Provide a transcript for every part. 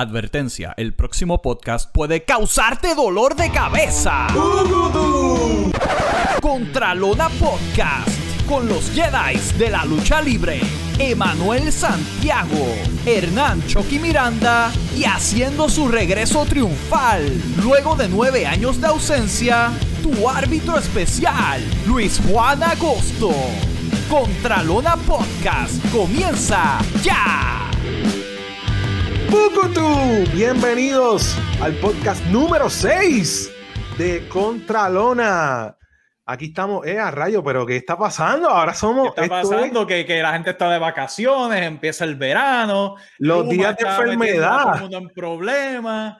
Advertencia, el próximo podcast puede causarte dolor de cabeza. Contralona Podcast con los Jedi de la lucha libre. Emanuel Santiago, Hernán Chucky Miranda y haciendo su regreso triunfal. Luego de nueve años de ausencia, tu árbitro especial, Luis Juan Agosto. Contralona Podcast comienza ya. Pucutu, bienvenidos al podcast número 6 de Contralona. Aquí estamos, eh, a rayo, pero ¿qué está pasando? Ahora somos. ¿Qué está pasando? Que, que, la gente está de vacaciones, empieza el verano, los días de enfermedad. Todo el mundo en problemas,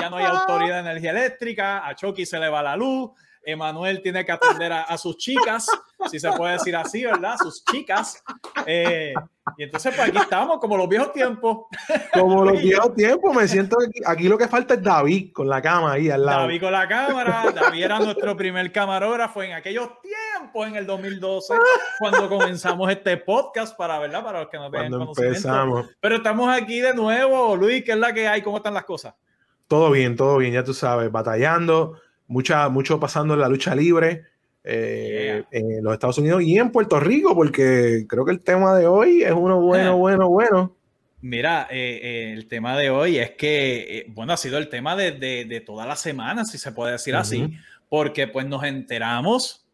ya no hay autoridad de energía eléctrica, a Chucky se le va la luz, Emanuel tiene que atender a, sus chicas, si se puede decir así, ¿verdad? Sus chicas. Eh, y entonces, pues aquí estamos, como los viejos tiempos. Como los viejos tiempos, me siento aquí, aquí lo que falta es David con la cámara ahí al lado. David con la cámara, David era nuestro primer camarógrafo en aquellos tiempos, en el 2012, cuando comenzamos este podcast, para, ¿verdad? Para los que nos vean empezamos. Pero estamos aquí de nuevo, Luis, ¿qué es la que hay? ¿Cómo están las cosas? Todo bien, todo bien, ya tú sabes, batallando mucha, mucho pasando en la lucha libre eh, en los Estados Unidos y en Puerto Rico, porque creo que el tema de hoy es uno bueno, bueno, bueno. Mira, eh, eh, el tema de hoy es que, bueno, ha sido el tema de, de, toda la semana, si se puede decir así, porque pues nos enteramos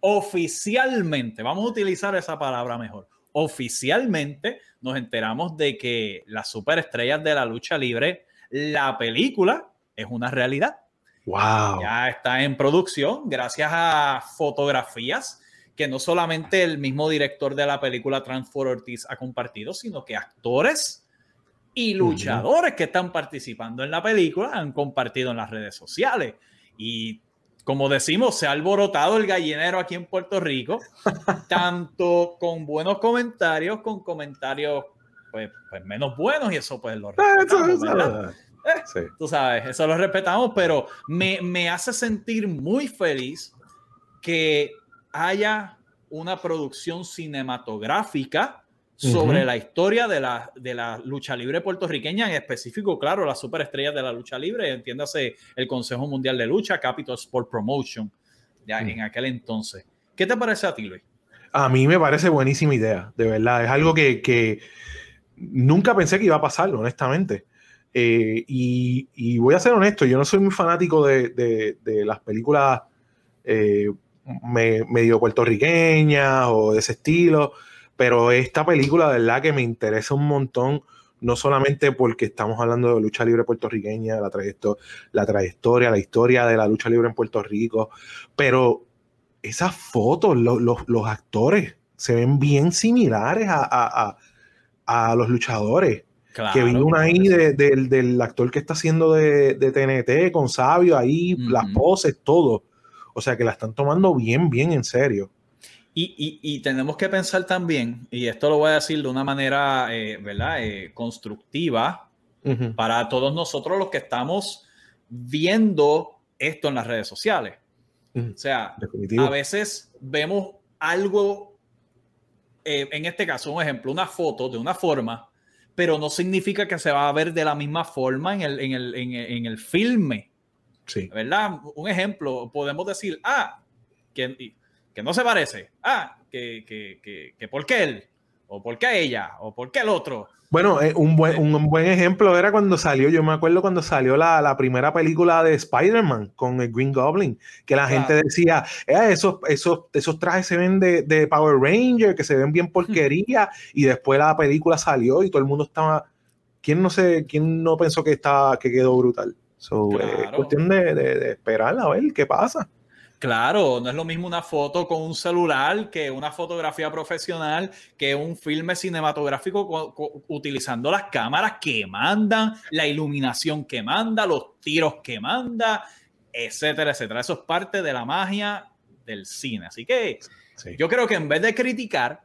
oficialmente, vamos a utilizar esa palabra mejor, oficialmente nos enteramos de que las superestrellas de la lucha libre, la película, es una realidad. Wow. Ya está en producción gracias a fotografías que no solamente el mismo director de la película Transfor Ortiz ha compartido, sino que actores y luchadores que están participando en la película han compartido en las redes sociales. Y como decimos, se ha alborotado el gallinero aquí en Puerto Rico, tanto con buenos comentarios, con comentarios pues, pues menos buenos, y eso pues lo respetamos, eh, tú sabes, eso lo respetamos, pero me, me, hace sentir muy feliz que haya una producción cinematográfica sobre la historia de la, de la lucha libre puertorriqueña, en específico, claro, las superestrellas de la lucha libre, entiéndase el Consejo Mundial de Lucha, Capital Sport Promotion, ya, en aquel entonces. ¿Qué te parece a ti, Luis? A mí me parece buenísima idea, de verdad. Es algo que, que nunca pensé que iba a pasar, honestamente. Eh, y, voy a ser honesto, yo no soy muy fanático de, las películas eh, medio puertorriqueñas o de ese estilo, pero esta película de verdad que me interesa un montón, no solamente porque estamos hablando de lucha libre puertorriqueña, la, la trayectoria, la historia de la lucha libre en Puerto Rico, pero esas fotos, los actores se ven bien similares a los luchadores que vi una ahí del actor que está haciendo de, TNT con Sabio, ahí las poses, todo. O sea que la están tomando bien, bien en serio. Y, tenemos que pensar también, y esto lo voy a decir de una manera, eh, ¿verdad? Eh, constructiva para todos nosotros los que estamos viendo esto en las redes sociales. O sea, a veces vemos algo, eh, en este caso, un ejemplo, una foto de una forma pero no significa que se va a ver de la misma forma en el, en el, en, el filme. Sí. ¿Verdad? Un ejemplo, podemos decir, ah, que, que no se parece, ah, que, que, que, que por qué él, o por qué ella, o por qué el otro. Bueno, eh, un, buen, un buen ejemplo era cuando salió, yo me acuerdo cuando salió la, la primera película de Spider-Man con el Green Goblin, que la gente decía, eh, esos, esos, esos trajes se ven de, de, Power Ranger, que se ven bien porquería, y después la película salió y todo el mundo estaba, ¿quién no sé, quién no pensó que, estaba, que quedó brutal? So, Es cuestión de, de, de esperar a ver qué pasa. Claro, no es lo mismo una foto con un celular que una fotografía profesional, que un filme cinematográfico utilizando las cámaras que mandan, la iluminación que manda, los tiros que manda, etcétera, etcétera. Eso es parte de la magia del cine. Así que yo creo que en vez de criticar,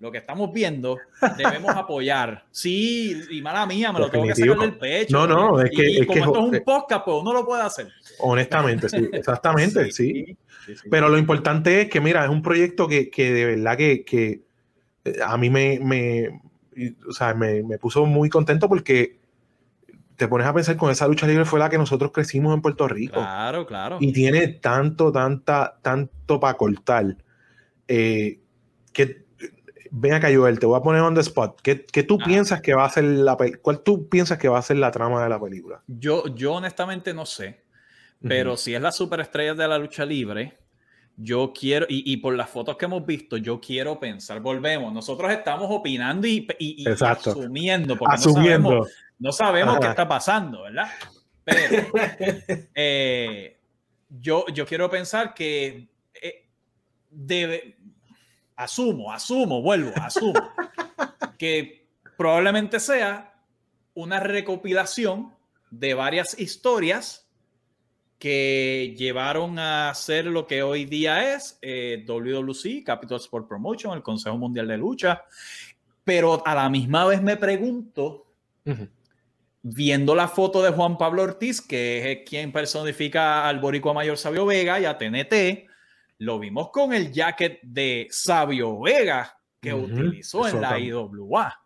lo que estamos viendo, debemos apoyar. Sí, y mala mía, me lo tengo que sacar del pecho. No, no, es que. como esto es un podcast, pues uno lo puede hacer. Honestamente, sí, exactamente, sí, Pero lo importante es que, mira, es un proyecto que, que de verdad que, que, eh, a mí me, me, o sea, me, me puso muy contento porque te pones a pensar con esa lucha libre fue la que nosotros crecimos en Puerto Rico. Claro, claro. Y tiene tanto, tanta, tanto para cortar. Eh, que ven acá, Joel, te voy a poner on the spot. ¿Qué, qué tú Ah. piensas que va a ser la ¿Cuál tú piensas que va a ser la trama de la película? Yo, yo honestamente no sé, pero si es la superestrella de la lucha libre, yo quiero, y, y por las fotos que hemos visto, yo quiero pensar, volvemos, nosotros estamos opinando y, y- y asumiendo, porque no Asumiendo. sabemos, no sabemos qué está pasando, ¿verdad? Pero eh, yo, yo quiero pensar que eh, debe, asumo, asumo, vuelvo, asumo, que probablemente sea una recopilación de varias historias que llevaron a ser lo que hoy día es eh, WWC, Capital Sport Promotion, el Consejo Mundial de Lucha. Pero a la misma vez me pregunto, viendo la foto de Juan Pablo Ortiz, que es quien personifica al boricua mayor Sabio Vega y a TNT, lo vimos con el jacket de Sabio Vega que utilizó eso en la también. IWA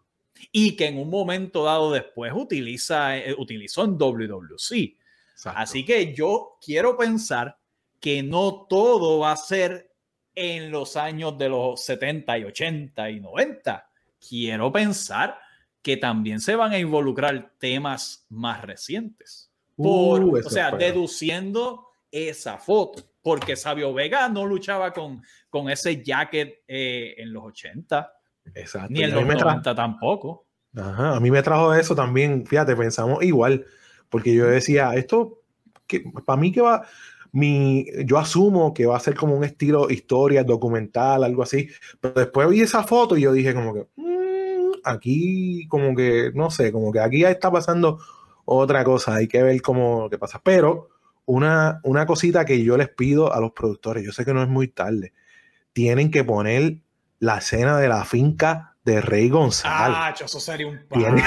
y que en un momento dado después utiliza, eh, utilizó en WWC. Exacto. Así que yo quiero pensar que no todo va a ser en los años de los 70 y 80 y 90. Quiero pensar que también se van a involucrar temas más recientes. Por, Uh, o sea, deduciendo esa foto. Porque Sabio Vega no luchaba con, con ese jacket eh, en los 80, Exacto. ni en los me tra- 90 tampoco. Ajá, a mí me trajo eso también, fíjate, pensamos igual, porque yo decía, esto, que, para mí que va, mi, yo asumo que va a ser como un estilo historia, documental, algo así, pero después vi esa foto y yo dije como que, "Mm, aquí como que, no sé, como que aquí ya está pasando otra cosa, hay que ver cómo qué pasa, pero una, una cosita que yo les pido a los productores, yo sé que no es muy tarde, tienen que poner la escena de la finca de Rey González. Ah, eso sería un palo.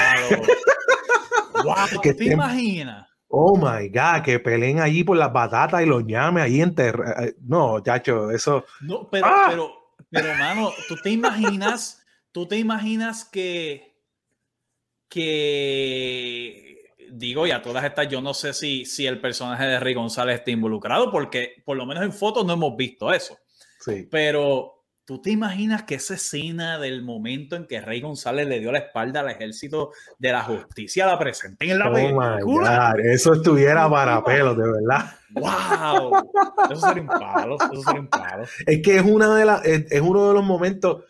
Wow, ¿te te- imaginas? Oh my God, que peleen allí por las batatas y los llames ahí enterrados. No, chacho, eso. No, pero, ¡Ah! pero, pero, mano, tú te imaginas, tú te imaginas que, que, digo, y a todas estas, yo no sé si, si el personaje de Rey González está involucrado, porque por lo menos en fotos no hemos visto eso. Sí. Pero tú te imaginas que esa escena del momento en que Rey González le dio la espalda al ejército de la justicia la presenten en la Oh película. Eso estuviera ¿Tú te para pelos, de verdad. ¡Wow! Eso sería un palo, eso sería un palo. Es que es una de las, es, es uno de los momentos,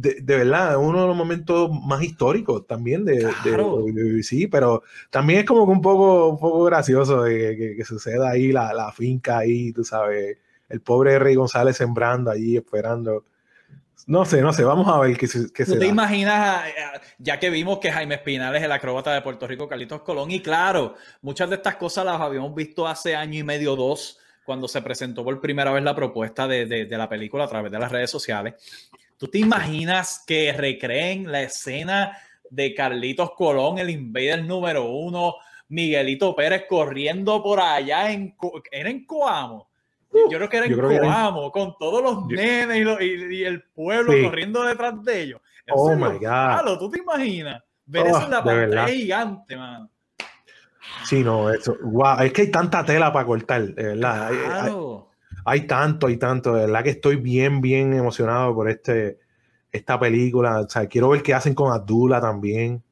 de, de verdad, uno de los momentos más históricos también de, Claro. de- de- sí, pero también es como que un poco, un poco gracioso de que, que- suceda ahí la, la finca ahí, tú sabes, el pobre Rey González sembrando allí, esperando. No sé, no sé, vamos a ver qué se, qué ¿Tú se te da. imaginas, eh, ya que vimos que Jaime Espinal es el acróbata de Puerto Rico, Carlitos Colón, y claro, muchas de estas cosas las habíamos visto hace año y medio, dos, cuando se presentó por primera vez la propuesta de, de- de la película a través de las redes sociales. ¿Tú te imaginas que recreen la escena de Carlitos Colón, el invader número uno, Miguelito Pérez corriendo por allá en, ¿era en Coamo? Yo creo que era en Coamo, con todos los Yo- nenes y, lo- y- y el pueblo Sí. corriendo detrás de ellos. Eso Oh my God. ¿tú te imaginas? Ver Oh, eso en la de pantalla gigante, mano. Sí, no, eso, wow, es que hay tanta tela para cortar, de verdad. Hay- hay- Claro. Hay tanto, hay tanto, de verdad que estoy bien, bien emocionado por este, esta película. O sea, quiero ver qué hacen con Abdullah también.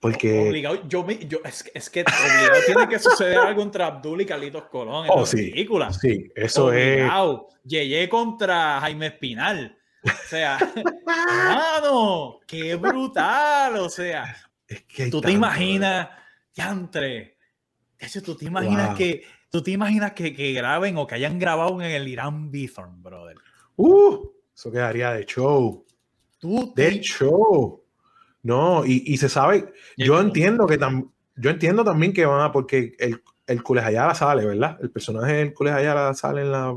Porque, Obligado, yo, me- yo, es, que- es que obligado tiene que suceder algo entre Abdul y Carlitos Colón en Oh, la sí. película. sí, eso es. Obligado. Yeye contra Jaime Espinal. O sea, mano, qué brutal. O sea, es que tú te imaginas, Yantre, tú te imaginas Wow. que, tú te imaginas que, que graben o que hayan grabado en el Irán Bithorn, brother. Uh, eso quedaría de show. Tú De te- show. No, y, y se sabe, yo entiendo que tam- yo entiendo también que van a, porque el, el Cules Ayala sale, ¿verdad? El personaje del Cules Ayala sale en la.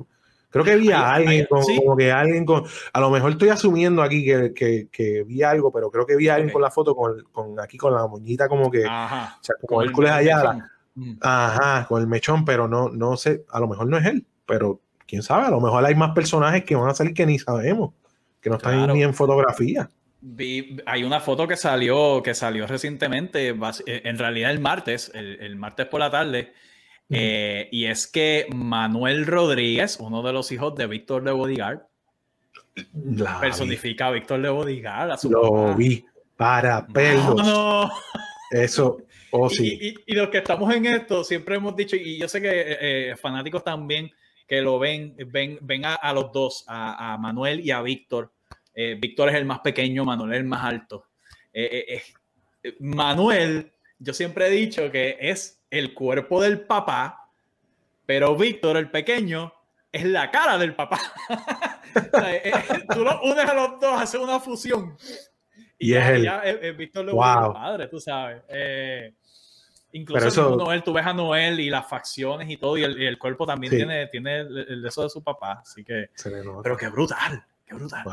Creo que vi a alguien ahí- con, sí. como que alguien con. A lo mejor estoy asumiendo aquí que, que, que vi algo, pero creo que vi a alguien con la foto con, con aquí con la moñita como que. Ajá. o sea, como Con el el Cules Ayala. Mm. Ajá, con el mechón, pero no, no sé, a lo mejor no es él, pero quién sabe, a lo mejor hay más personajes que van a salir que ni sabemos, que no están ni en fotografía. hay una foto que salió, que salió recientemente, eh, en realidad el martes, el, martes por la tarde, eh, y es que Manuel Rodríguez, uno de los hijos de Víctor de Bodigard, personifica a Víctor de. A su Lo vi para pelos. Eso, oh sí. Y, los que estamos en esto, siempre hemos dicho, y yo sé que eh, fanáticos también que lo ven, ven, ven a, los dos, a, Manuel y a Víctor. Eh, Víctor es el más pequeño, Manuel es el más alto. Eh, Manuel, yo siempre he dicho que es el cuerpo del papá, pero Víctor, el pequeño, es la cara del papá. tú lo unes a los dos, haces una fusión. Y, es el. Víctor lo wow. padre, tú sabes. Incluso eso... Noel, tú ves a Noel y las facciones y todo, y el, cuerpo también tiene, tiene el, de eso de su papá. Así que. Pero qué brutal, qué brutal.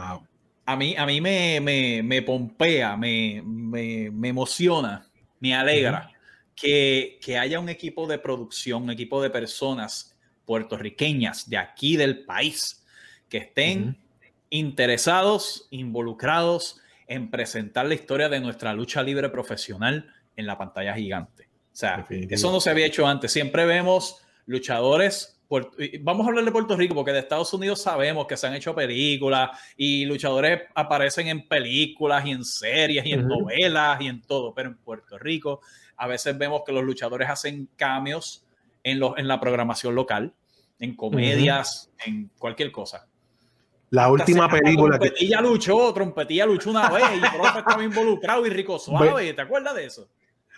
A mí, a mí me, me, me pompea, me, me, me, emociona, me alegra que, que, haya un equipo de producción, un equipo de personas puertorriqueñas de aquí del país que estén interesados, involucrados en presentar la historia de nuestra lucha libre profesional en la pantalla gigante. O sea, eso no se había hecho antes. Siempre vemos luchadores. Vamos a hablar de Puerto Rico porque de Estados Unidos sabemos que se han hecho películas y luchadores aparecen en películas y en series y en novelas y en todo, pero en Puerto Rico a veces vemos que los luchadores hacen cambios en, los, en la programación local, en comedias, en cualquier cosa. La última película Trompetilla luchó, Trompetilla luchó una vez y Profe estaba involucrado y Rico Suave, ¿te acuerdas de eso?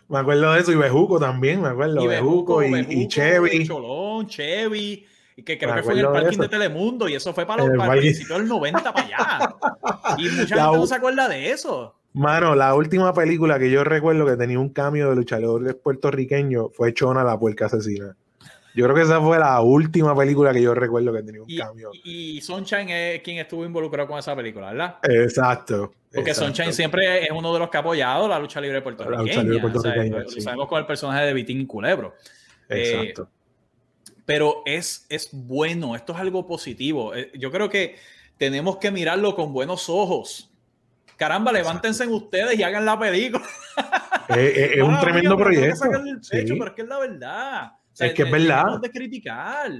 Me acuerdo de eso, y Bejuco también, me acuerdo. Y Bejuco, y, y, Chevy. Cholón, Chevy. Y que creo que fue en el parking de, Telemundo, y eso fue para los para del 90 para allá. Y mucha gente no se acuerda de eso. Mano, la última película que yo recuerdo que tenía un cambio de luchadores puertorriqueños fue Chona la puerca asesina. Yo creo que esa fue la última película que yo recuerdo que tenía un cambio. Y, Sunshine es quien estuvo involucrado con esa película, ¿verdad? Exacto. Porque Sunshine siempre es uno de los que ha apoyado la lucha libre puertorriqueña. La lucha libre puertorriqueña. Lo sabemos con el personaje de Vitín Culebro. Exacto. Eh, pero es, es bueno, esto es algo positivo. Eh, yo creo que tenemos que mirarlo con buenos ojos. Caramba, levántense en ustedes y hagan la película. Es, un tremendo proyecto. Pero es que es la verdad es que es verdad. de criticar.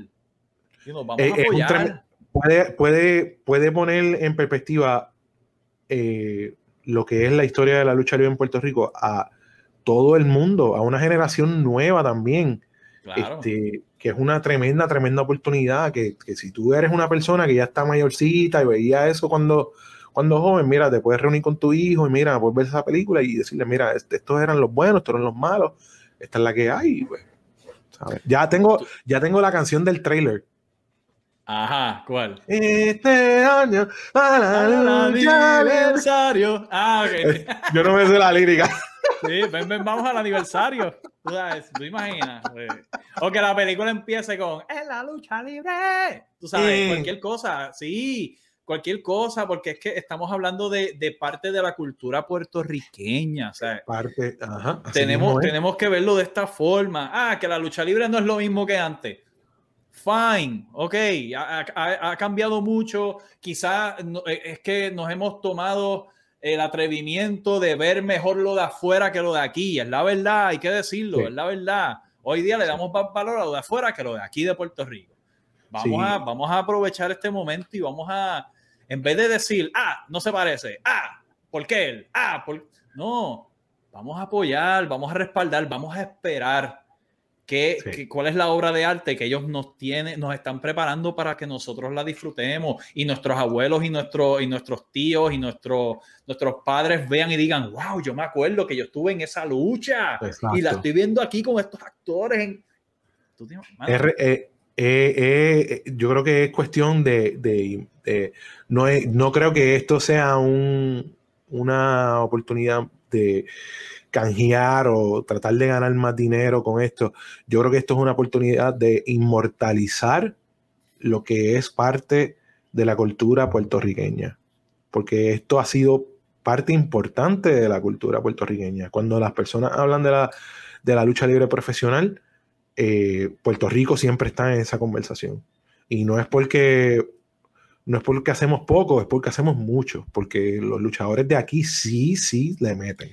vamos a apoyar. puede, puede, puede poner en perspectiva eh, lo que es la historia de la lucha libre en Puerto Rico a todo el mundo, a una generación nueva también. Este, que es una tremenda, tremenda oportunidad. Que, que, si tú eres una persona que ya está mayorcita y veía eso cuando, cuando joven, mira, te puedes reunir con tu hijo y mira, puedes ver esa película y decirle, mira, estos eran los buenos, estos eran los malos, esta es la que hay. Pues. Ya tengo, ya tengo la canción del trailer. Ajá, ¿cuál? Este año para el aniversario. Ah, ok. Yo no me sé la lírica. Sí, ven, ven, vamos al aniversario. Tú sabes, tú imaginas. O que la película empiece con En la lucha libre. Tú sabes, cualquier cosa. Sí, cualquier cosa, porque es que estamos hablando de, de parte de la cultura puertorriqueña. O sea, parte, ajá, tenemos, tenemos que verlo de esta forma. Ah, que la lucha libre no es lo mismo que antes. Fine, ok, ha, ha, cambiado mucho. Quizá eh, es que nos hemos tomado el atrevimiento de ver mejor lo de afuera que lo de aquí. Es la verdad, hay que decirlo, es la verdad. Hoy día le damos más valor a lo de afuera que lo de aquí de Puerto Rico. Vamos, a, vamos a aprovechar este momento y vamos a, en vez de decir, ah, no se parece, ah, ¿por qué él? Ah, por... no, vamos a apoyar, vamos a respaldar, vamos a esperar que, cuál es la obra de arte que ellos nos tienen, nos están preparando para que nosotros la disfrutemos y nuestros abuelos y, nuestros y nuestros tíos y nuestros, nuestros padres vean y digan, wow, yo me acuerdo que yo estuve en esa lucha y la estoy viendo aquí con estos actores. Eh, eh, yo creo que es cuestión de, no, no creo que esto sea una oportunidad de canjear o tratar de ganar más dinero con esto. Yo creo que esto es una oportunidad de inmortalizar lo que es parte de la cultura puertorriqueña, porque esto ha sido parte importante de la cultura puertorriqueña. Cuando las personas hablan de la, de la lucha libre profesional, eh, Puerto Rico siempre está en esa conversación. Y no es porque no es porque hacemos poco, es porque hacemos mucho, porque los luchadores de aquí sí, sí le meten.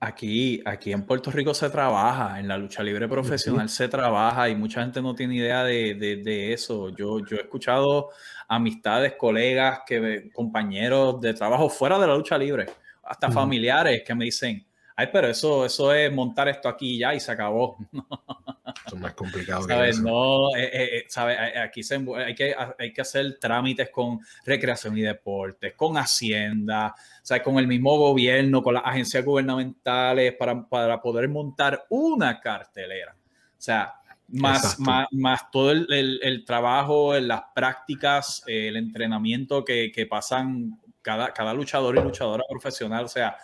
Aquí, aquí en Puerto Rico se trabaja, en la lucha libre profesional se trabaja y mucha gente no tiene idea de, de, eso. Yo, yo he escuchado amistades, colegas, que, compañeros de trabajo fuera de la lucha libre, hasta familiares que me dicen, ay, pero eso, eso es montar esto aquí ya y se acabó. es más complicado. ¿Sabes? No, eh, eh, eh, Aquí se, hay, que, hay que hacer trámites con recreación y deportes, con Hacienda, ¿sabes? con el mismo gobierno, con las agencias gubernamentales para, para poder montar una cartelera. O sea, más, más, más, todo el, el, trabajo, las prácticas, el entrenamiento que, que pasan cada, cada luchador y luchadora profesional. O sea,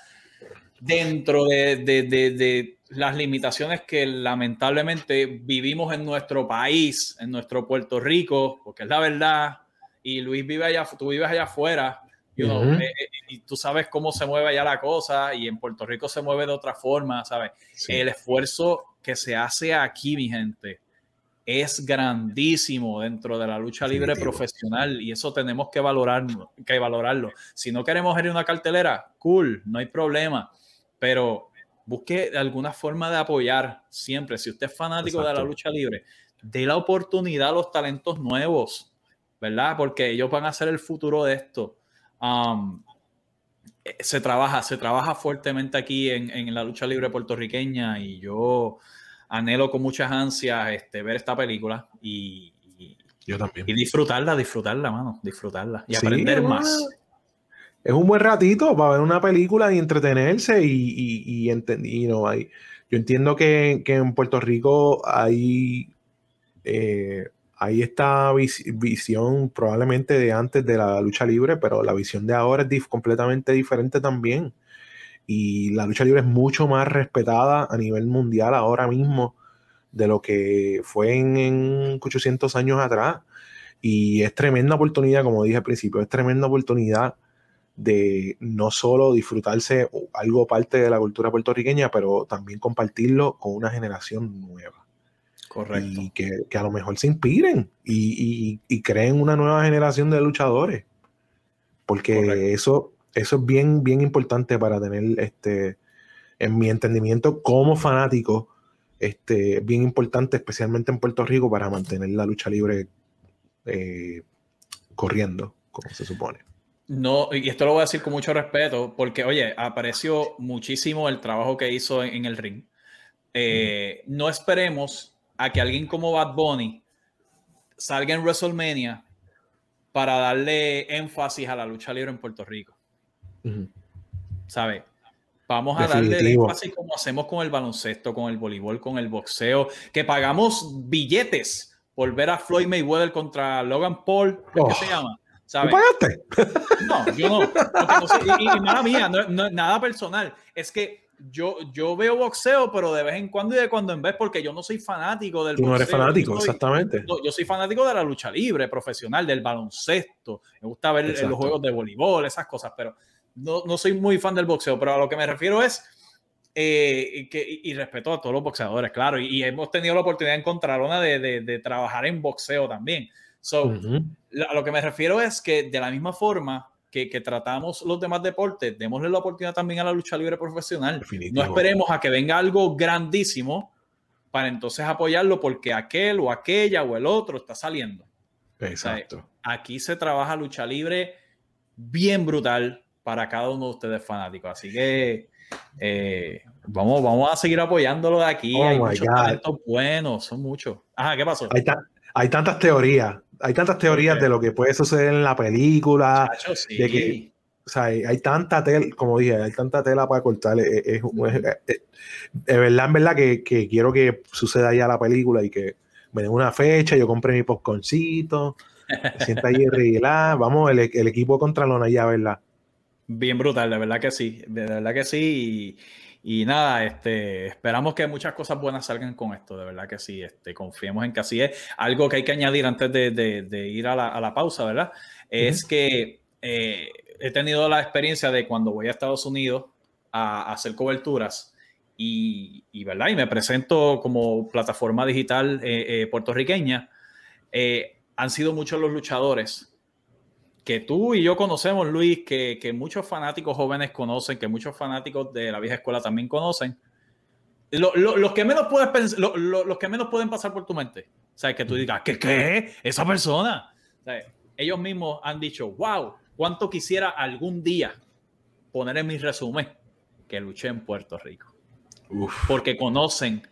dentro de, de, de, las limitaciones que lamentablemente vivimos en nuestro país, en nuestro Puerto Rico, porque es la verdad, y Luis vive allá, tú vives allá afuera, eh, eh, y tú sabes cómo se mueve allá la cosa, y en Puerto Rico se mueve de otra forma, ¿sabes? El esfuerzo que se hace aquí, mi gente, es grandísimo dentro de la lucha libre profesional y eso tenemos que valorarlo, que valorarlo. Si no queremos ir a una cartelera, cool, no hay problema pero busque alguna forma de apoyar siempre. Si usted es fanático de la lucha libre, dé la oportunidad a los talentos nuevos, ¿verdad? Porque ellos van a ser el futuro de esto. Um, eh, se trabaja, se trabaja fuertemente aquí en, la lucha libre puertorriqueña y yo anhelo con muchas ansias este, ver esta película y, yo también. y disfrutarla, disfrutarla, mano, disfrutarla y aprender más es un buen ratito para ver una película y entretenerse y, y, y, no, hay, yo entiendo que, en Puerto Rico hay, eh, hay esta visión probablemente de antes de la lucha libre, pero la visión de ahora es completamente diferente también. Y la lucha libre es mucho más respetada a nivel mundial ahora mismo de lo que fue en, en 800 años atrás. Y es tremenda oportunidad, como dije al principio, es tremenda oportunidad de no solo disfrutarse algo parte de la cultura puertorriqueña, pero también compartirlo con una generación nueva. Correcto. Y que, a lo mejor se inspiren y, creen una nueva generación de luchadores. Porque eso, eso es bien, bien importante para tener, este, en mi entendimiento, como fanático, este, bien importante, especialmente en Puerto Rico, para mantener la lucha libre eh, corriendo, como se supone. No, y esto lo voy a decir con mucho respeto, porque, oye, aprecio muchísimo el trabajo que hizo en, el ring. Eh, no esperemos a que alguien como Bad Bunny salga en WrestleMania para darle énfasis a la lucha libre en Puerto Rico. ¿Sabe? Vamos a darle énfasis como hacemos con el baloncesto, con el voleibol, con el boxeo, que pagamos billetes por ver a Floyd Mayweather contra Logan Paul, ¿qué se oh. llama? pagaste? No, yo no. y, y, mala mía, no, nada personal. Es que yo, yo veo boxeo, pero de vez en cuando y de cuando en vez, porque yo no soy fanático del Tú no eres fanático, exactamente. Yo, soy fanático de la lucha libre, profesional, del baloncesto. Me gusta ver los juegos de voleibol, esas cosas, pero no, no soy muy fan del boxeo. Pero a lo que me refiero es. Eh, que, y, respeto a todos los boxeadores, claro, y, hemos tenido la oportunidad de encontrar una de, de, de trabajar en boxeo también. So, a lo que me refiero es que de la misma forma que, que, tratamos los demás deportes, démosle la oportunidad también a la lucha libre profesional. No esperemos a que venga algo grandísimo para entonces apoyarlo porque aquel o aquella o el otro está saliendo. Exacto. aquí se trabaja lucha libre bien brutal para cada uno de ustedes fanáticos. Así que eh, vamos, vamos a seguir apoyándolo de aquí. Oh Hay muchos talentos buenos, son muchos. Ajá, ¿qué pasó? Hay, hay tantas teorías hay tantas teorías de lo que puede suceder en la película. de que, o sea, hay, tanta tela, como dije, hay tanta tela para cortar. Es, es, verdad, en verdad que, quiero que suceda ya la película y que me den una fecha, yo compré mi popcorncito, me sienta ahí arreglar. Vamos, el, el equipo contra Lona ya, ¿verdad? Bien brutal, de verdad que sí, de verdad que sí. Y, y nada, este, esperamos que muchas cosas buenas salgan con esto, de verdad que sí, este, confiemos en que así es. Algo que hay que añadir antes de, ir a la, pausa, ¿verdad? Es que eh, he tenido la experiencia de cuando voy a Estados Unidos a, hacer coberturas y, ¿verdad? Y me presento como plataforma digital eh, eh, puertorriqueña. han sido muchos los luchadores que tú y yo conocemos, Luis, que, que, muchos fanáticos jóvenes conocen, que muchos fanáticos de la vieja escuela también conocen. los, que menos puedes los que menos pueden pasar por tu mente. O sea, que tú digas, ¿qué? ¿Qué? Esa persona. ellos mismos han dicho, wow, cuánto quisiera algún día poner en mi resumen que luché en Puerto Rico. Porque conocen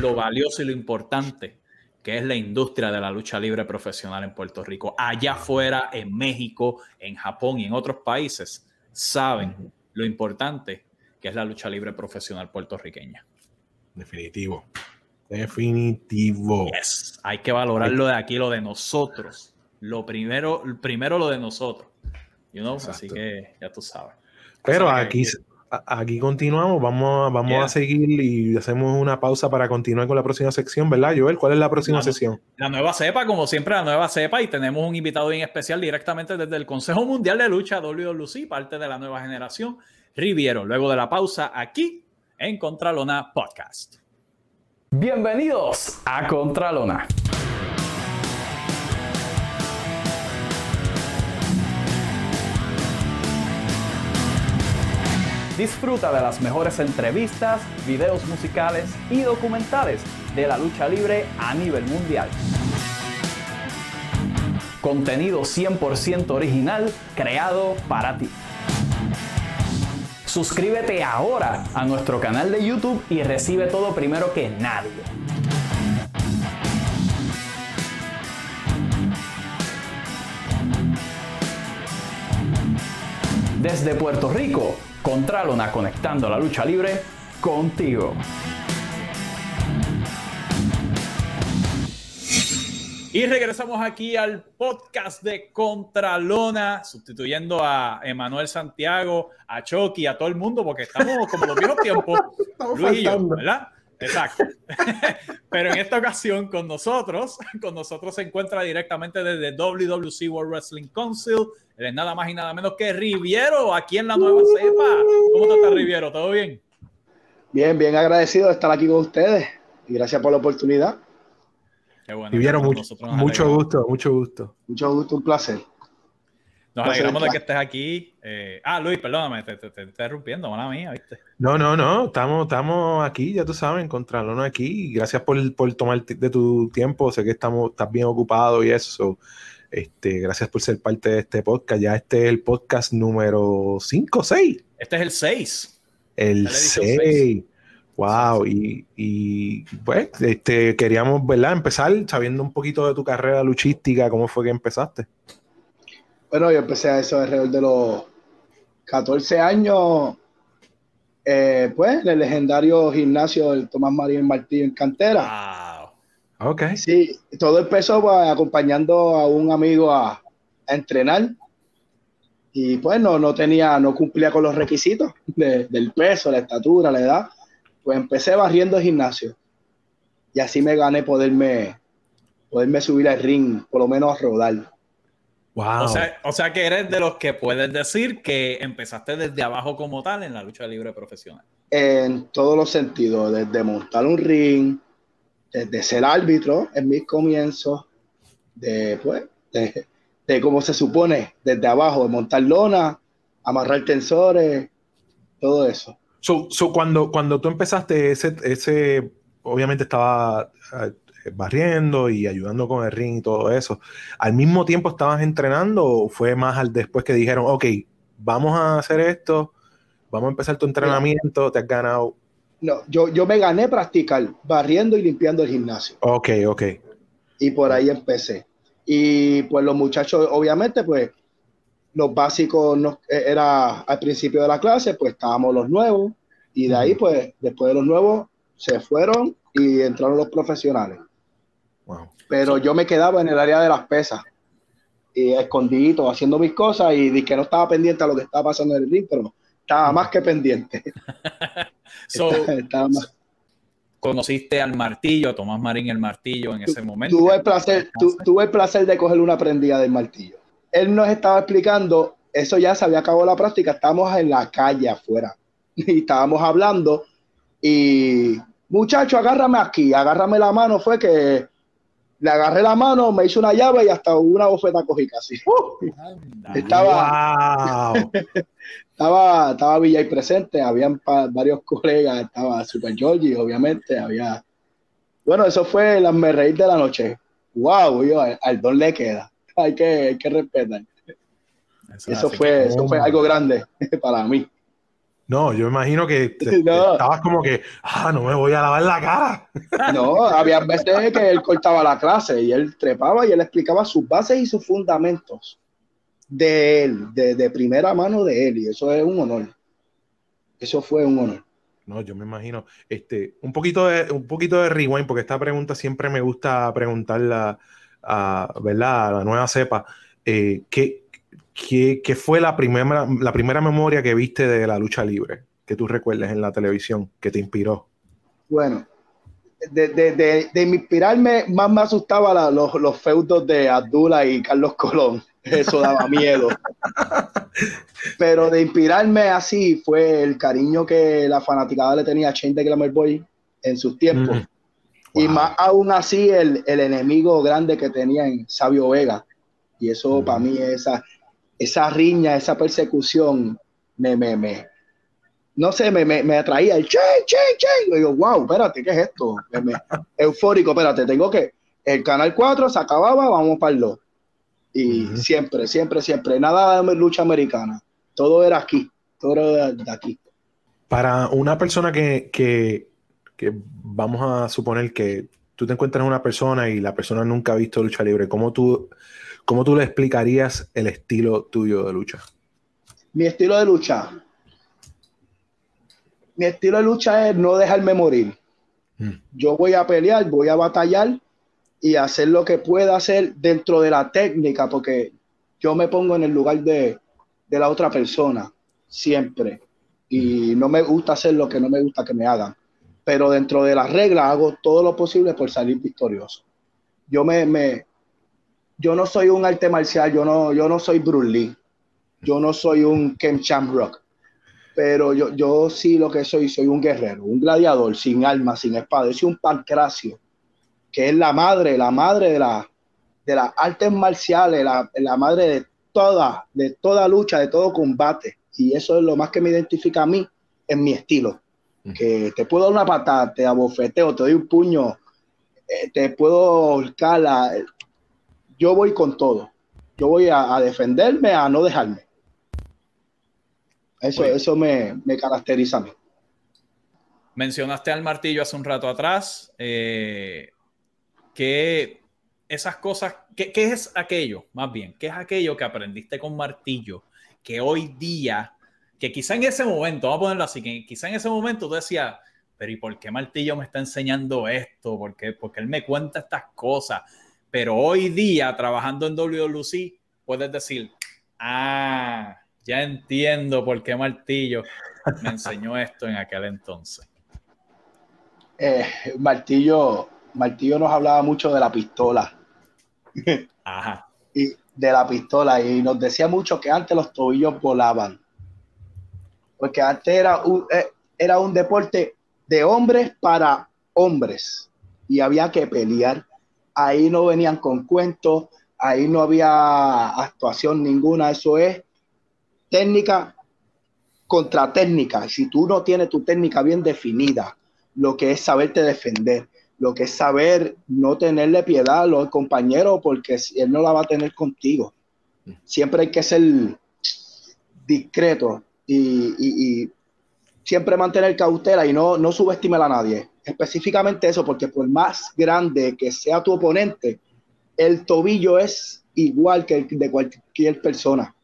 lo valioso y lo importante que es la industria de la lucha libre profesional en Puerto Rico. Allá afuera, en México, en Japón y en otros países, saben lo importante que es la lucha libre profesional puertorriqueña. Definitivo. Definitivo. Yes. Hay que valorar lo de aquí, lo de nosotros. Lo primero, primero lo de nosotros. You know? Así que ya tú sabes. Pero aquí, aquí continuamos, vamos, vamos a seguir y hacemos una pausa para continuar con la próxima sección, ¿verdad, Joel? ¿Cuál es la próxima sección? La nueva cepa, como siempre, la nueva cepa, y tenemos un invitado bien especial directamente desde el Consejo Mundial de Lucha WLC, parte de la nueva generación, Riviero. Luego de la pausa, aquí en Contralona Podcast. Bienvenidos a Contralona. Disfruta de las mejores entrevistas, videos musicales y documentales de la lucha libre a nivel mundial. Contenido 100% original creado para ti. Suscríbete ahora a nuestro canal de YouTube y recibe todo primero que nadie. Desde Puerto Rico, Contralona conectando la lucha libre contigo. Y regresamos aquí al podcast de Contralona, sustituyendo a Emanuel Santiago, a Chucky, a todo el mundo, porque estamos como los viejos tiempos, Luis y yo, ¿verdad? Exacto. Pero en esta ocasión con nosotros, con nosotros se encuentra directamente desde WWC World Wrestling Council, él es nada más y nada menos que Riviero, aquí en la nueva cepa. ¿Cómo estás, Riviero? ¿Todo bien? Bien, bien agradecido de estar aquí con ustedes y gracias por la oportunidad. Qué bueno, Riviero, mucho, mucho gusto, mucho gusto. Mucho gusto, un placer. Nos alegramos de que estés aquí. Eh, ah, Luis, perdóname, te, te, estoy interrumpiendo, mala mía, ¿viste? No, no, no, estamos, estamos aquí, ya tú sabes, encontrarlo aquí. Gracias por, por tomar de tu tiempo, sé que estamos, estás bien ocupado y eso. Este, gracias por ser parte de este podcast. Ya este es el podcast número 5 o 6. Este es el 6. El 6. Wow, y, y, pues este, queríamos ¿verdad? empezar sabiendo un poquito de tu carrera luchística, cómo fue que empezaste. Bueno, yo empecé a eso alrededor de los 14 años, eh, pues, en el legendario gimnasio del Tomás Marín Martillo en Cantera. Ok. Sí, todo empezó pues, acompañando a un amigo a, entrenar y pues no, no tenía, no cumplía con los requisitos del peso, la estatura, la edad. Pues empecé barriendo el gimnasio y así me gané poderme, poderme subir al ring, por lo menos a rodar. Wow. O sea, o sea que eres de los que puedes decir que empezaste desde abajo como tal en la lucha libre profesional. En todos los sentidos, desde montar un ring, de, ser árbitro en mis comienzos, de, pues, de, cómo se supone, desde abajo, de montar lona, amarrar tensores, todo eso. So, cuando, cuando tú empezaste, ese, ese obviamente estaba eh, barriendo y ayudando con el ring y todo eso. ¿Al mismo tiempo estabas entrenando o fue más al después que dijeron, ok, vamos a hacer esto, vamos a empezar tu entrenamiento, te has ganado no, yo, yo me gané practicar barriendo y limpiando el gimnasio. Ok, ok. Y por ahí empecé. Y pues los muchachos, obviamente, pues los básicos no, eh, era al principio de la clase, pues estábamos los nuevos. Y de ahí, pues, después de los nuevos, se fueron y entraron los profesionales. Wow. Pero yo me quedaba en el área de las pesas y escondido, haciendo mis cosas y que no estaba pendiente a lo que estaba pasando en el ring, pero estaba más que pendiente. Conociste al martillo, a Tomás Marín el martillo en ese momento. Tuve el, placer, tuve el placer de coger una prendida del martillo. Él nos estaba explicando, eso ya se había acabado la práctica, estábamos en la calle afuera y estábamos hablando y muchacho, agárrame aquí, agárrame la mano, fue que le agarré la mano, me hizo una llave y hasta una bofeta cogí casi. estaba, estaba, estaba Villa y presente, habían varios colegas, estaba Super Georgie, obviamente, había. Bueno, eso fue la me reír de la noche. Wow, yo, al, don le queda. Hay que, hay que respetar. Eso, fue, eso fue algo grande para mí. No, yo me imagino que estabas como que, ah, no me voy a lavar la cara. No, había veces que él cortaba la clase y él trepaba y él explicaba sus bases y sus fundamentos de él, de, primera mano de él, y eso es un honor. Eso fue un honor. No, yo me imagino. Este, un poquito de, un poquito de rewind, porque esta pregunta siempre me gusta preguntarla a, ¿verdad? a la nueva cepa. Eh, ¿qué, ¿Qué, fue la primera, la primera memoria que viste de la lucha libre que tú recuerdes en la televisión que te inspiró? Bueno, de, de, de, inspirarme, más me asustaba los, los, feudos de Abdullah y Carlos Colón. Eso daba miedo. Pero de inspirarme así fue el cariño que la fanaticada le tenía a Shane de Glamour Boy en sus tiempos. Mm. Y más aún así el, el, enemigo grande que tenía en Sabio Vega. Y eso para mí es esa, esa riña, esa persecución, me, me, me no sé, me, me, me atraía el che, che, che. Y yo, wow, espérate, ¿qué es esto? eufórico, espérate, tengo que. El canal 4 se acababa, vamos para el 2. Y siempre, siempre, siempre, nada de lucha americana. Todo era aquí, todo era de aquí. Para una persona que, que, que vamos a suponer que tú te encuentras una persona y la persona nunca ha visto lucha libre, ¿cómo tú ¿Cómo tú le explicarías el estilo tuyo de lucha? Mi estilo de lucha. Mi estilo de lucha es no dejarme morir. Mm. Yo voy a pelear, voy a batallar y hacer lo que pueda hacer dentro de la técnica, porque yo me pongo en el lugar de, la otra persona, siempre. Y mm. no me gusta hacer lo que no me gusta que me hagan. Pero dentro de las reglas hago todo lo posible por salir victorioso. Yo me, me, yo no soy un arte marcial, yo no, yo no soy Bruce yo no soy un Ken Shamrock, pero yo, yo sí lo que soy, soy un guerrero, un gladiador sin alma, sin espada, soy un pancracio, que es la madre, la madre de, la, de las artes marciales, la, la madre de toda, de toda lucha, de todo combate, y eso es lo más que me identifica a mí en mi estilo, que te puedo dar una patada, te abofeteo, te doy un puño, eh, te puedo holcar la, yo voy con todo. Yo voy a, defenderme, a no dejarme. Eso, eso me, caracteriza a mí. Mencionaste al martillo hace un rato atrás. Eh, que esas cosas, ¿qué, es aquello? Más bien, ¿qué es aquello que aprendiste con martillo que hoy día, que quizá en ese momento, vamos a ponerlo así, que quizá en ese momento tú decías, pero ¿y por qué martillo me está enseñando esto? ¿Por qué? Porque él me cuenta estas cosas pero hoy día, trabajando en WLC, puedes decir, ah, ya entiendo por qué Martillo me enseñó esto en aquel entonces. Eh, Martillo, Martillo nos hablaba mucho de la pistola. Ajá. Y de la pistola. Y nos decía mucho que antes los tobillos volaban. Porque antes era un, eh, era un deporte de hombres para hombres. Y había que pelear ahí no venían con cuentos, ahí no había actuación ninguna, eso es técnica contra técnica. Si tú no tienes tu técnica bien definida, lo que es saberte defender, lo que es saber no tenerle piedad a los compañeros porque él no la va a tener contigo. Siempre hay que ser discreto y, siempre mantener cautela y no, no subestimar a nadie específicamente eso, porque por más grande que sea tu oponente, el tobillo es igual que el de cualquier persona,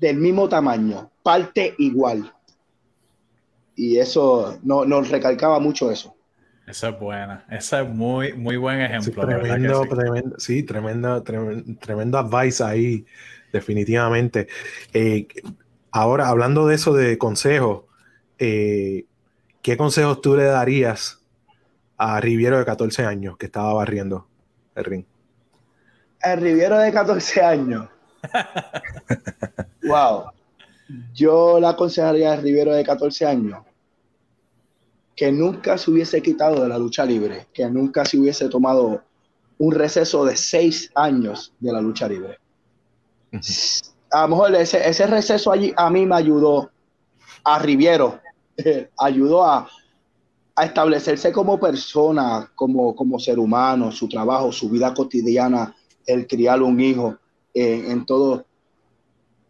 del mismo tamaño, parte igual. Y eso nos recalcaba mucho eso. Esa es buena, esa es muy, muy buen ejemplo. Sí, tremendo, sí. tremendo, sí, tremenda, tremendo, advice ahí, definitivamente. Eh, ahora, hablando de eso de consejos, eh, ¿qué consejos tú le darías a Riviero de 14 años que estaba barriendo el ring? El Riviero de 14 años. wow. Yo le aconsejaría a Riviero de 14 años que nunca se hubiese quitado de la lucha libre, que nunca se hubiese tomado un receso de seis años de la lucha libre. A lo mejor ese, ese receso allí a mí me ayudó a Riviero, ayudó a, a, establecerse como persona, como, como ser humano, su trabajo, su vida cotidiana, el criar un hijo, eh, en todo,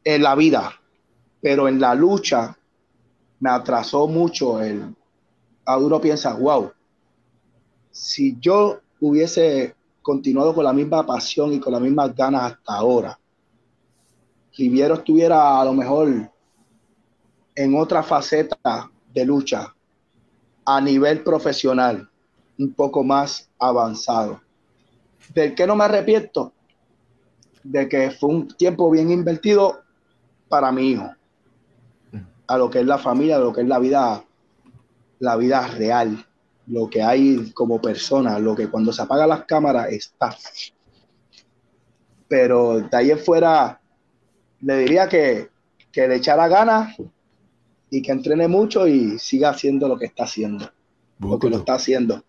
en la vida. Pero en la lucha me atrasó mucho el, a uno piensa, wow, si yo hubiese continuado con la misma pasión y con las mismas ganas hasta ahora, Riviero estuviera a lo mejor en otra faceta de lucha a nivel profesional, un poco más avanzado. ¿Del que no me arrepiento? De que fue un tiempo bien invertido para mi hijo, a lo que es la familia, a lo que es la vida, la vida real, lo que hay como persona, lo que cuando se apagan las cámaras está. Pero de ahí fuera, le diría que, que le echara ganas y que entrene mucho y siga haciendo lo que está haciendo. Porque lo está haciendo.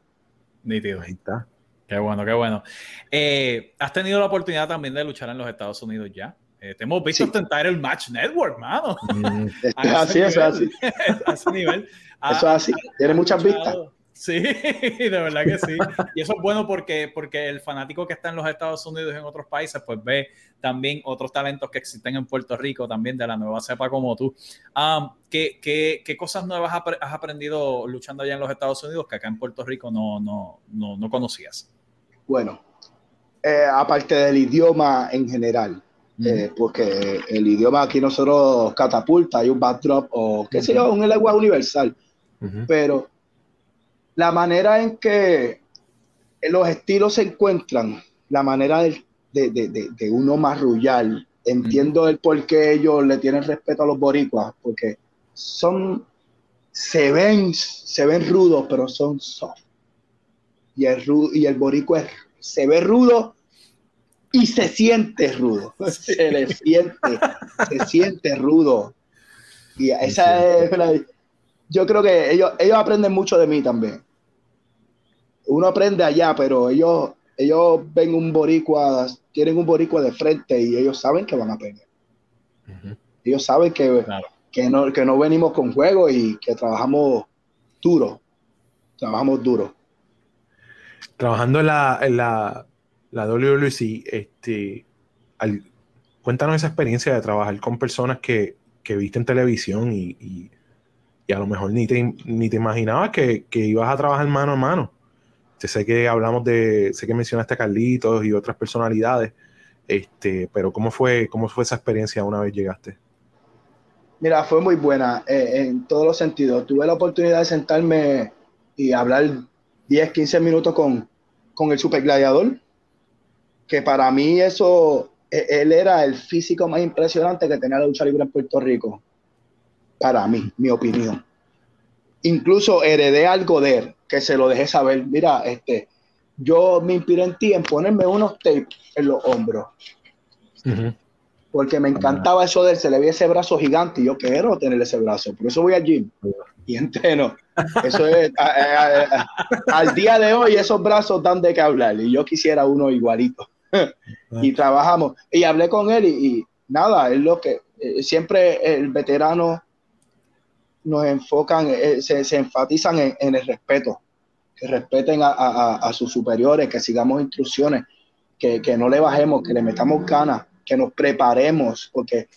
Nítido. Ahí está. Qué bueno, qué bueno. Eh, ¿Has tenido la oportunidad también de luchar en los Estados Unidos ya? Eh, te hemos visto sí. el Match Network, mano. Mm. así, es así. a ese nivel. Eso es así. Tiene muchas vistas. Sí, de verdad que sí. Y eso es bueno porque, porque el fanático que está en los Estados Unidos y en otros países, pues ve también otros talentos que existen en Puerto Rico, también de la nueva cepa como tú. Um, ¿qué, qué, qué, cosas nuevas has aprendido luchando allá en los Estados Unidos que acá en Puerto Rico no, no, no, no conocías? Bueno, eh, aparte del idioma en general, eh, porque el idioma aquí nosotros catapulta, hay un backdrop o qué uh -huh. sé yo, un lenguaje universal, uh -huh. pero la manera en que los estilos se encuentran, la manera de, de, de, de uno marrullar, entiendo el por qué ellos le tienen respeto a los boricuas, porque son, se ven, se ven rudos, pero son soft. Y el, y el boricua es, se ve rudo y se siente rudo. Se le siente, se siente rudo. Y esa es una, yo creo que ellos, ellos aprenden mucho de mí también. Uno aprende allá, pero ellos, ellos ven un boricua, tienen un boricua de frente y ellos saben que van a pelear. Uh -huh. Ellos saben que, claro. que, no, que no venimos con juego y que trabajamos duro. Trabajamos duro. Trabajando en la, en la, la WWC, este, al, cuéntanos esa experiencia de trabajar con personas que, que viste en televisión y, y y a lo mejor ni te, ni te imaginabas que, que, ibas a trabajar mano a mano. Sé que hablamos de, sé que mencionaste a Carlitos y otras personalidades, este, pero ¿cómo fue, cómo fue esa experiencia una vez llegaste? Mira, fue muy buena eh, en todos los sentidos. Tuve la oportunidad de sentarme y hablar 10, 15 minutos con, con el Super Gladiador, que para mí eso, e, él era el físico más impresionante que tenía la lucha libre en Puerto Rico para mí, mi opinión. Incluso heredé algo de que se lo dejé saber. Mira, este, yo me inspiré en ti en ponerme unos tapes en los hombros. Uh -huh. Porque me encantaba eso de él, se le veía ese brazo gigante y yo quiero tener ese brazo. Por eso voy al gym y entreno. Eso es, a, a, a, al día de hoy esos brazos dan de qué hablar y yo quisiera uno igualito. y trabajamos. Y hablé con él y, y nada, es lo que eh, siempre el veterano nos enfocan, eh, se, se, enfatizan en, el respeto, que respeten a, a, a, sus superiores, que sigamos instrucciones, que, que, no le bajemos, que le metamos ganas, que nos preparemos, porque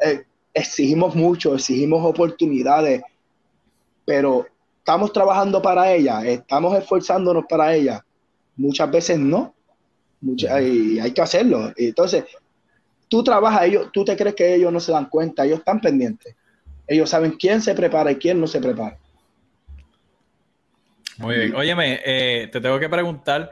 eh, exigimos mucho, exigimos oportunidades, pero estamos trabajando para ella, estamos esforzándonos para ella. Muchas veces no, muchas, y hay que hacerlo. Entonces, tú trabajas, ellos, tú te crees que ellos no se dan cuenta, ellos están pendientes ellos saben quién se prepara y quién no se prepara. Muy bien. Óyeme, eh, te tengo que preguntar,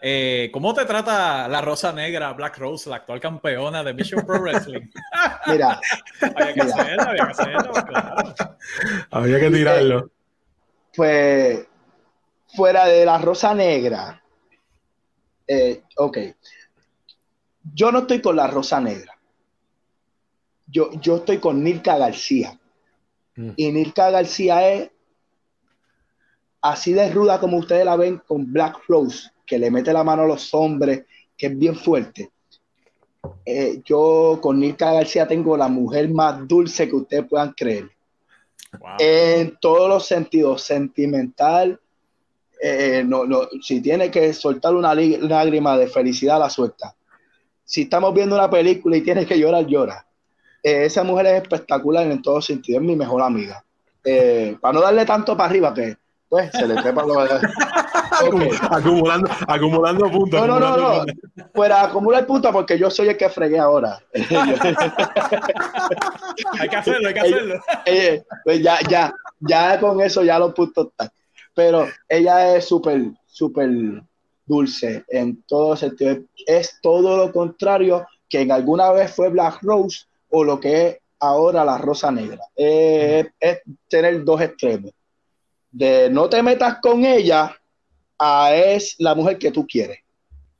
eh, ¿cómo te trata la Rosa Negra, Black Rose, la actual campeona de Mission Pro Wrestling? mira. había que hacerlo, había que hacerlo, claro. Había que tirarlo. Pues, fuera de la Rosa Negra, eh, ok. Yo no estoy con la Rosa Negra. Yo, yo estoy con Nilka García. Mm. Y Nilka García es así de ruda como ustedes la ven con Black Rose, que le mete la mano a los hombres, que es bien fuerte. Eh, yo con Nika García tengo la mujer más dulce que ustedes puedan creer. En todos los sentidos, sentimental. Eh, no, no, si tiene que soltar una lágrima de felicidad, la suelta. Si estamos viendo una película y tiene que llorar, llora. Eh, esa mujer es espectacular en todos sentidos, es mi mejor amiga. para no darle tanto para arriba, que pues se le trepa lo acumulando, acumulando puntos. No, no, no, no. Pues acumular puntos porque yo soy el que fregué ahora. hay que hacerlo, hay que hacerlo. pues ya, ya, ya con eso ya los puntos están. Pero ella es súper, súper dulce en todo sentido. Es todo lo contrario que en alguna vez fue Black Rose o lo que es ahora la Rosa Negra. es tener dos extremos de no te metas con ella a es la mujer que tú quieres,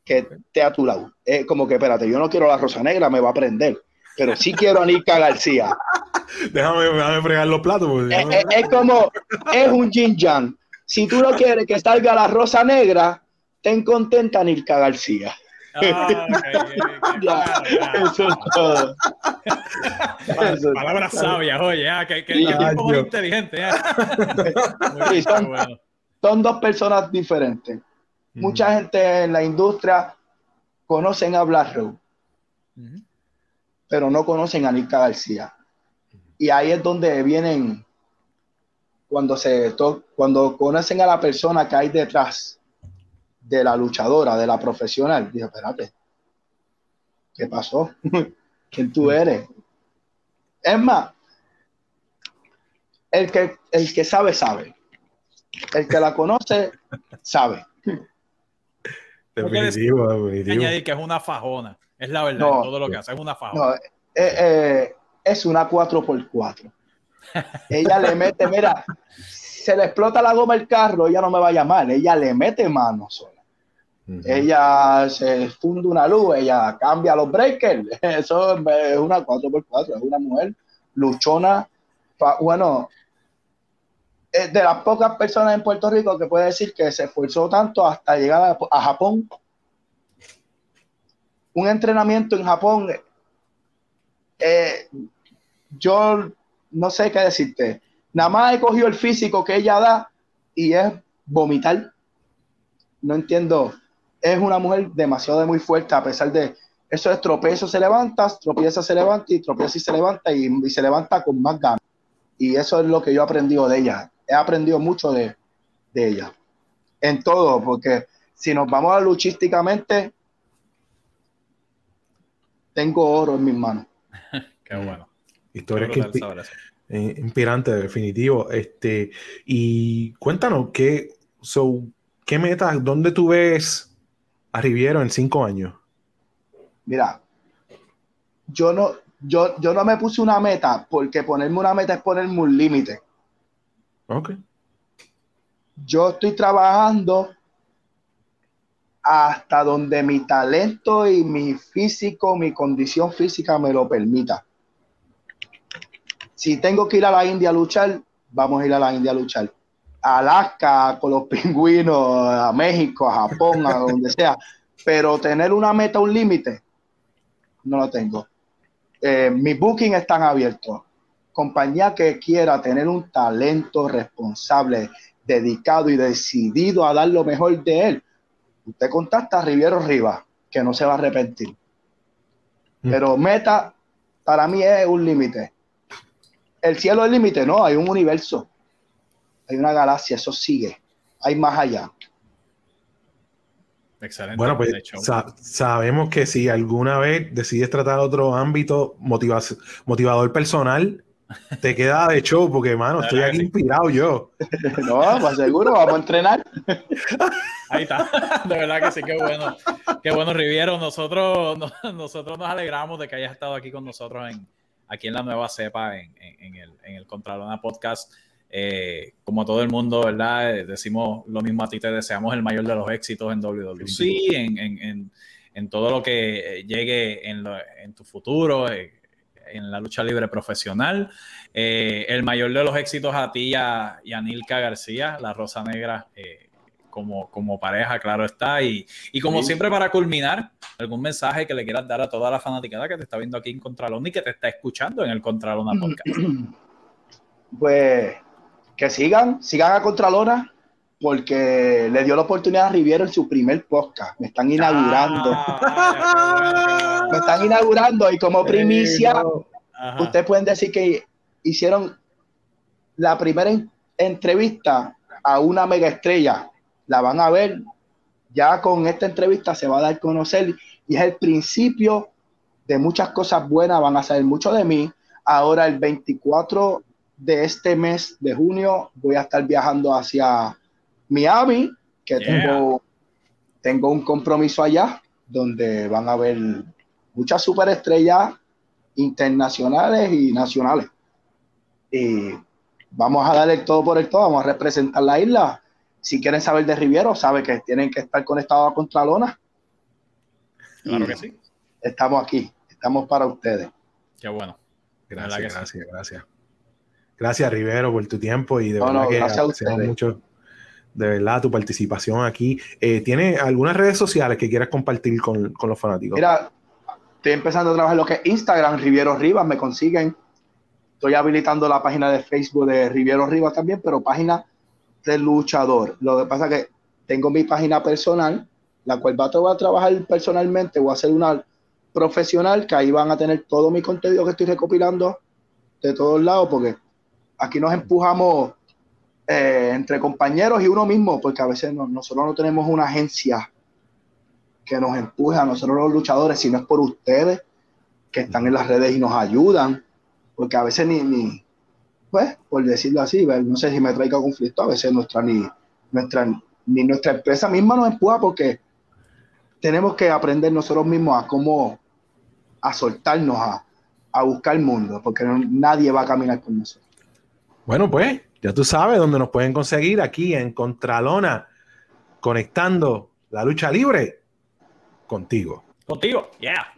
que esté a tu lado. Es como que, espérate, yo no quiero la Rosa Negra, me va a prender, pero sí quiero a Nika García. déjame, déjame fregar los platos. Es, como, es un yin yang. Si tú no quieres que salga la Rosa Negra, ten contenta Nika García. Ah, eso es todo. Palabras sabias, oye, ah, que, que, inteligente. son, dos personas diferentes. Mucha gente en la industria conocen a Black pero no conocen a Nika García. Y ahí es donde vienen, cuando, se cuando conocen a la persona que hay detrás de la luchadora, de la profesional. Dije, espérate, ¿qué pasó? ¿Quién tú eres? Es más, el que, el que sabe, sabe. El que la conoce, sabe. Definitivo, definitivo. Añadir que es una fajona. Es la verdad, todo lo que hace es una fajona. Eh, eh, es una 4x4. Ella le mete, mira, se le explota la goma el carro, ella no me va a llamar, ella le mete mano Ella se funde una luz, ella cambia los breakers. Eso es una 4x4, es una mujer luchona. Bueno, es de las pocas personas en Puerto Rico que puede decir que se esforzó tanto hasta llegar a, Japón. Un entrenamiento en Japón, eh, yo no sé qué decirte. Nada más he cogido el físico que ella da y es vomitar. No entiendo es una mujer demasiado muy fuerte, a pesar de eso es tropiezo, se levanta, tropieza, se levanta y tropieza y se levanta y, se levanta con más ganas. Y eso es lo que yo he aprendido de ella. He aprendido mucho de, ella. En todo, porque si nos vamos a luchísticamente, tengo oro en mis manos. Qué bueno. Historias que eh, inspirante, definitivo. Este, y cuéntanos, ¿qué, so, ¿qué metas, dónde tú ves a en cinco años? Mira, yo no, yo, yo no me puse una meta porque ponerme una meta es ponerme un límite. Ok. Yo estoy trabajando hasta donde mi talento y mi físico, mi condición física me lo permita. Si tengo que ir a la India a luchar, vamos a ir a la India a luchar. Alaska, con los pingüinos, a México, a Japón, a donde sea. Pero tener una meta, un límite, no lo tengo. Eh, mis bookings están abiertos. Compañía que quiera tener un talento responsable, dedicado y decidido a dar lo mejor de él, usted contacta a Riviero Rivas, que no se va a arrepentir. Mm. Pero meta, para mí es un límite. El cielo es límite, no, hay un universo hay una galaxia, eso sigue, hay más allá. Excelente. Bueno, pues sabemos que si alguna vez decides tratar otro ámbito motivador personal, te queda de show, porque, mano, estoy aquí inspirado yo. No, pues seguro, vamos a entrenar. Ahí está, de verdad que sí, qué bueno. Qué bueno, Riviero. Nosotros, nosotros nos alegramos de que hayas estado aquí con nosotros en, aquí en la nueva cepa, en, en el, en el Contralona Podcast. Eh, como todo el mundo, ¿verdad? Eh, decimos lo mismo a ti, te deseamos el mayor de los éxitos en WWC, en, en, en, en todo lo que llegue en, tu futuro. Eh, en la lucha libre profesional. Eh, el mayor de los éxitos a ti y a, Nilka García, la Rosa Negra, eh, como, como pareja, claro está. Y, como siempre, para culminar, algún mensaje que le quieras dar a toda la fanaticada que te está viendo aquí en Contralona y que te está escuchando en el Contralona Podcast. Pues que sigan, sigan a Contralona, porque le dio la oportunidad a Riviero en su primer podcast. Me están inaugurando. Ah, Me están inaugurando y como primicia, ustedes pueden decir que hicieron la primera entrevista a una mega estrella. La van a ver. Ya con esta entrevista se va a dar a conocer y es el principio de muchas cosas buenas. Van a saber mucho de mí. Ahora el 24 de este mes de junio voy a estar viajando hacia Miami, que tengo, tengo un compromiso allá, donde van a haber muchas superestrellas internacionales y nacionales. Y vamos a darle todo por el todo, vamos a representar la isla. Si quieren saber de Riviero, saben que tienen que estar conectados a Contralona. Claro que sí. Estamos aquí, estamos para ustedes. Qué bueno. Gracias, gracias, gracias. Gracias, Rivero, por tu tiempo y de verdad que gracias mucho de verdad tu participación aquí. Eh, ¿Tiene algunas redes sociales que quieras compartir con, los fanáticos? Mira, estoy empezando a trabajar lo que es Instagram, Riviero Rivas, me consiguen. Estoy habilitando la página de Facebook de Riviero Rivas también, pero página de luchador. Lo que pasa es que tengo mi página personal, la cual va a trabajar personalmente, voy a hacer una profesional, que ahí van a tener todo mi contenido que estoy recopilando de todos lados, porque aquí nos empujamos eh, entre compañeros y uno mismo, porque a veces nosotros no tenemos una agencia que nos empuje a nosotros los luchadores, sino es por ustedes que están en las redes y nos ayudan, porque a veces ni, ni pues, por decirlo así, no sé si me traiga conflicto, a veces nuestra ni nuestra ni nuestra empresa misma nos empuja porque tenemos que aprender nosotros mismos a cómo a soltarnos a, a buscar el mundo, porque nadie va a caminar con nosotros. Bueno, pues ya tú sabes dónde nos pueden conseguir aquí en Contralona, conectando la lucha libre contigo. Contigo, yeah.